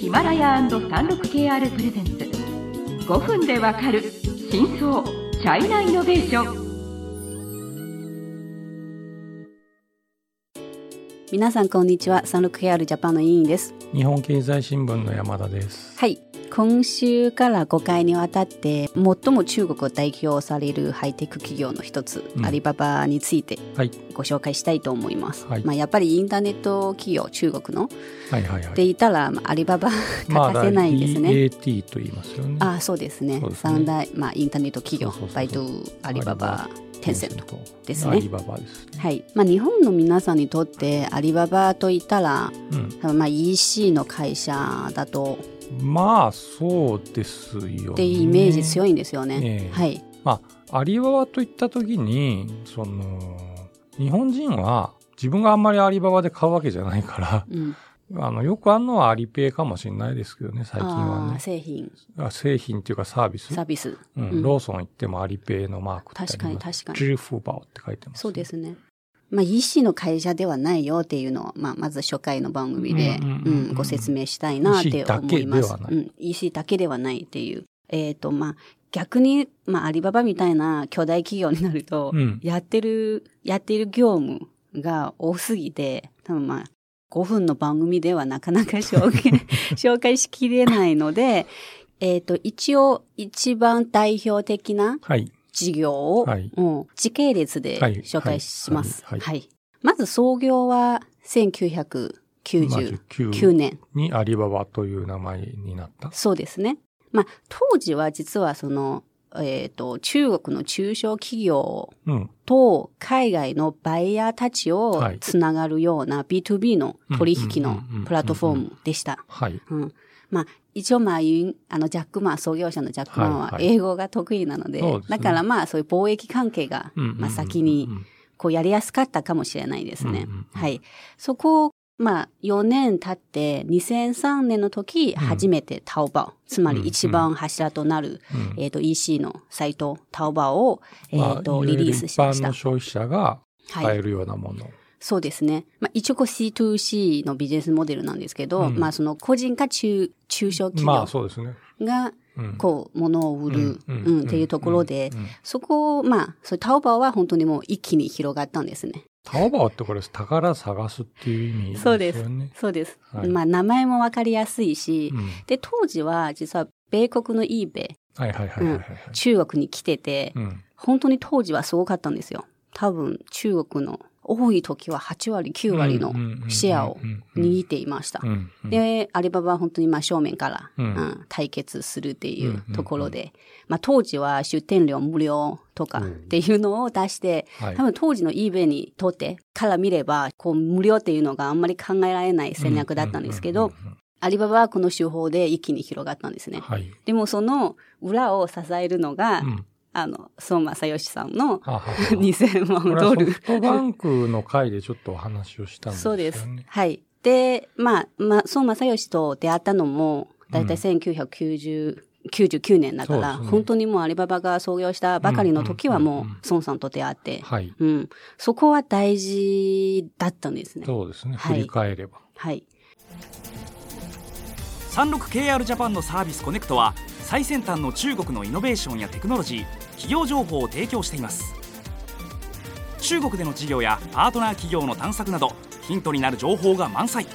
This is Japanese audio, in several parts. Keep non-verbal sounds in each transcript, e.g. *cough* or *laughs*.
ヒマラヤ &36KR プレゼンツ。5分でわかる真相チャイナイノベーション。皆さんこんにちは。サンロクヘアルジャパンの委員です。日本経済新聞の山田です。はい。今週から5回にわたって最も中国を代表されるハイテク企業の一つ、うん。アリババについてはい。ご紹介したいと思います、はい。まあ、やっぱりインターネット企業中国の。はいはいはい。って言ったら、まあ、アリババ *laughs* 欠かせないんですね、DAT と言いますよね。あそうですね。ね。三大、まあ、インターネット企業バイトアリババテンセントトですねアリババですね。はいまあ、日本の皆さんにとってアリババと言ったらうん。まあ EC の会社だとまあ、そうですよね。っていうイメージ強いんですよね。ええはい。まあ、アリババといったときに、その、日本人は自分があんまりアリババで買うわけじゃないから、うん、あの、よくあるのはアリペイかもしれないですけどね、最近はね。製品、あ製品っていうかサービス。サービス。うんうんローソン行ってもアリペイのマーク確かに確かにジルフーバーって書いてます、そうですね。まあ、EC の会社ではないよっていうのを、まあ、まず初回の番組で、うんご説明したいなって EC だ思けいます。ではないうん、EC だけではないっていう。えっ、と、まあ、逆に、まあ、アリババみたいな巨大企業になると、うんやってる、やっている業務が多すぎて、多分まあ、5分の番組ではなかなか紹介 *laughs* 紹介しきれないので、えっ、と、一応、一番代表的なはい。事業を、はいうん時系列ではい紹介します。はいはいまず創業は1999 99年。にアリババという名前になった。そうですね。まあ、当時は実はその、えっ、と、中国の中小企業うん。と海外のバイヤーたちをはいつながるような B2B の取引のプラットフォームでした。はい。うんまあ、一応まあ、あの、ジャックマン、創業者のジャックマンははいはい英語が得意なので、そうですねだからまあ、そういう貿易関係が、まあ、先に、こう、やりやすかったかもしれないですね。はい。そこを、まあ、4年経って、2003年の時、初めてタオバオ、つまり一番柱となる、うんえっ、と、EC のサイト、タオバオを、えっ、まあと、リリースしました一般の。消費者がはい。買えるようなもの。そうですね。まあ、一応こう C2C のビジネスモデルなんですけど、うんまあ、その個人か中、中小企まあ業そうですね。が、うんこう、物を売る、ううんん、っていうところで、うんうんそこを、まあ、そう、タオバオは本当にもう一気に広がったんですね。タオバオってこれ宝探すっていう意味ですよね。そうです。そうです。はいまあ、名前もわかりやすいし、うんで、当時は実は米国の eBay、はいはいはいはいはい。中国に来てて、うん。本当に当時はすごかったんですよ。多分、中国の多い時は8割、9割のシェアを握っていました。で、アリババは本当にまあ正面から、ううんん対決するっていうところで、まあ当時は出店料無料とかっていうのを出して、はい。多分当時の eBay にとってから見れば、こう無料っていうのがあんまり考えられない戦略だったんですけど、アリババはこの手法で一気に広がったんですね。はい。でもその裏を支えるのが、うんあの、相馬正義さんのははは2000 *laughs* 万ドル。フトバンクの回でちょっとお話をしたんですよね。そうです。はい。で、まあ、まあ、相馬正義と出会ったのも、だいたい1990、99年だから、ね本当にもうアリババが創業したばかりの時はもうんうんうんう、孫さんと出会って、はい。うん。そこは大事だったんですね。そうですね。はい振り返れば。はい。36KR ジャパンのサービスコネクトは最先端の中国のイノベーションやテクノロジー企業情報を提供しています中国での事業やパートナー企業の探索などヒントになる情報が満載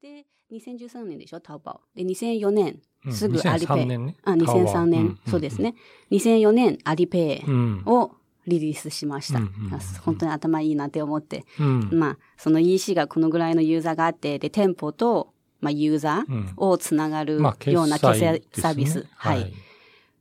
で、2013年でしょ、タオバオ。で、2004年、うんすぐアリペイ。2003年ねあ、タオバオ2003年、うんうんそうですね。2004年、アリペイうん。をリリースしました。うんうんうん本当に頭いいなって思って。うん。まあ、その EC がこのぐらいのユーザーがあって、で、店舗と、まあ、ユーザうんーをつながるまあ、ような決済サービス。は。はいい。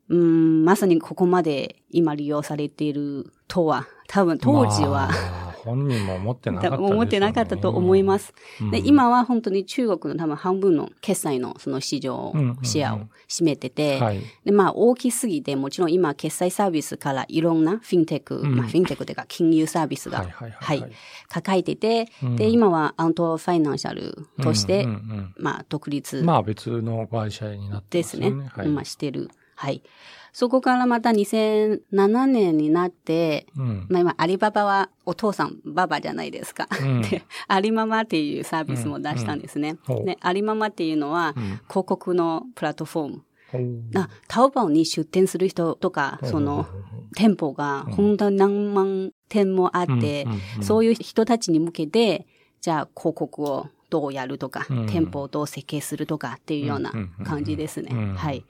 うん、まさにここまで今利用されているとは、多分当時は、まあ本人も思ってなかったね思ってなかったと思います。うんで今は本当に中国の多分半分の決済のその市場、シェアを占めてて、はい。で、まあ大きすぎて、もちろん今決済サービスからいろんなフィンテック、うんまあフィンテックというか金融サービスが、はい抱えてて、うんで、今はアウトファイナンシャルとして、まあ独立まあ別の会社になってでますすよねね。。はい。まあしてる。はい。そこからまた2007年になって、うん。まあ今、アリババはお父さん、ババじゃないですか。うん。*laughs* で、アリママっていうサービスも出したんですね。うん。う。んで、アリママっていうのは、うん。広告のプラットフォーム。あ、タオバオに出店する人とか、その、店舗が本当に何万店もあって、そういう人たちに向けて、じゃあ広告をどうやるとか、うん。店舗をどう設計するとかっていうような感じですね。はい。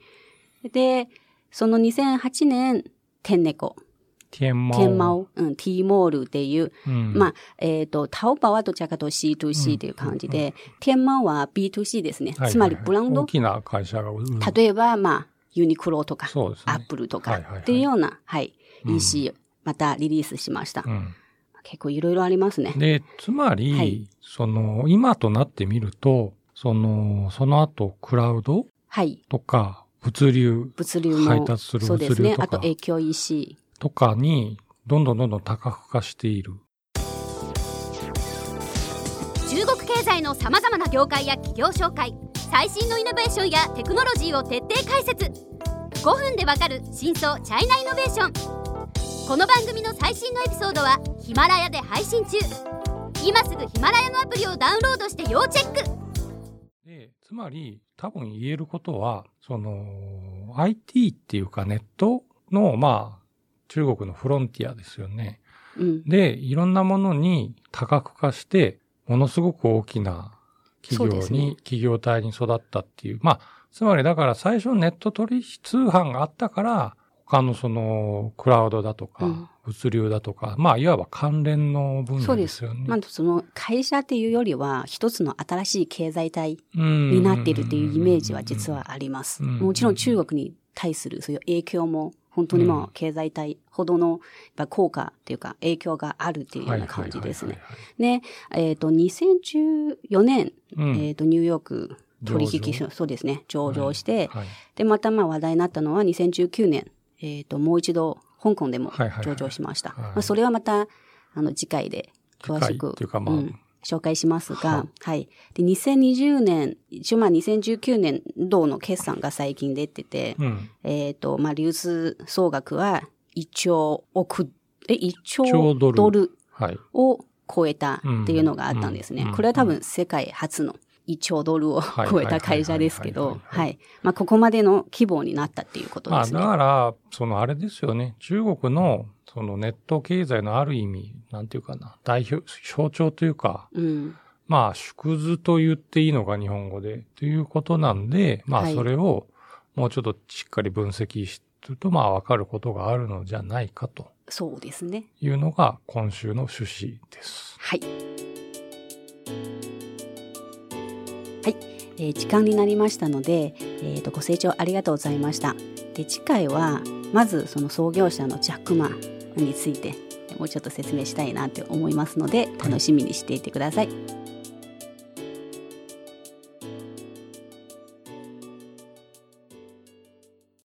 で、その2008年、天猫、天猫。天猫、うん、T モールっていう、うん。まあ、えっ、と、タオバオはどちらかというと C2C という感じで、天猫は B2C ですね。はいつまりブランド大、きな会社が売る。例えば、まあ、ユニクロとか、ねアップルとかっていうような、はい、うん EC、またリリースしました。うん。結構いろいろありますね。で、つまり、はいその、今となってみると、その、その後、クラウドはい。とか、物流物流も。配達するそうですね。物流とかあと影響 EC。とかに、どんどんどんどん多角化している。中国経済のさまざまな業界や企業紹介最新のイノベーションやテクノロジーを徹底解説5分でわかる真相チャイナイノベーションこの番組の最新のエピソードはヒマラヤで配信中今すぐヒマラヤのアプリをダウンロードして要チェックで、つまり、多分言えることは、その、IT っていうかネットの、まあ、中国のフロンティアですよね。うん。で、いろんなものに多角化して、ものすごく大きな企業に、ね企業体に育ったっていう。まあ、つまりだから最初ネット取引通販があったから、他のその、クラウドだとか、うん物流だとか、まあ、いわば関連の分野そうです。よね。。まあ、その会社っていうよりは、一つの新しい経済体にになっているっていうイメージは実はあります。うんもちろん中国に対するそういう影響も、本当にまうんあ経済体ほどのやっぱ効果っていうか影響があるっていうような感じですね。ね、えっ、と、2014年、うんえっ、と、ニューヨーク取引上所、そうですね、上場して、はい。で、またまあ話題になったのは2019年、えっ、と、もう一度香港でも上場しました。それはまた、あの、次回で詳し次くうかまあん紹介しますはが、はい。で、2020年、一応まあ2019年度の決算が最近出てて、うん。えっ、と、まあ、流通総額は1兆億、え、1兆兆ドル。を超えたっていうのがあったんですね。これは多分世界初の1兆ドルをはい超えた会社ですけど、はい。まあ、ここまでの規模になったっていうことまあ、ですね。だから、そのあれですよね。中国の、そのネット経済のある意味、なんていうかな、代表、象徴というか、うん。まあ、縮図と言っていいのか、日本語で。ということなんで、まあ、はいそれを、もうちょっとしっかり分析すると、まあ、わかることがあるのじゃないかとそうですね。いうのが、今週の趣旨です。はい。はい。えー時間になりましたので、えっ、と、ご清聴ありがとうございました。で、次回は、まずその創業者のジャックマンについて、もうちょっと説明したいなって思いますので、楽しみにしていてください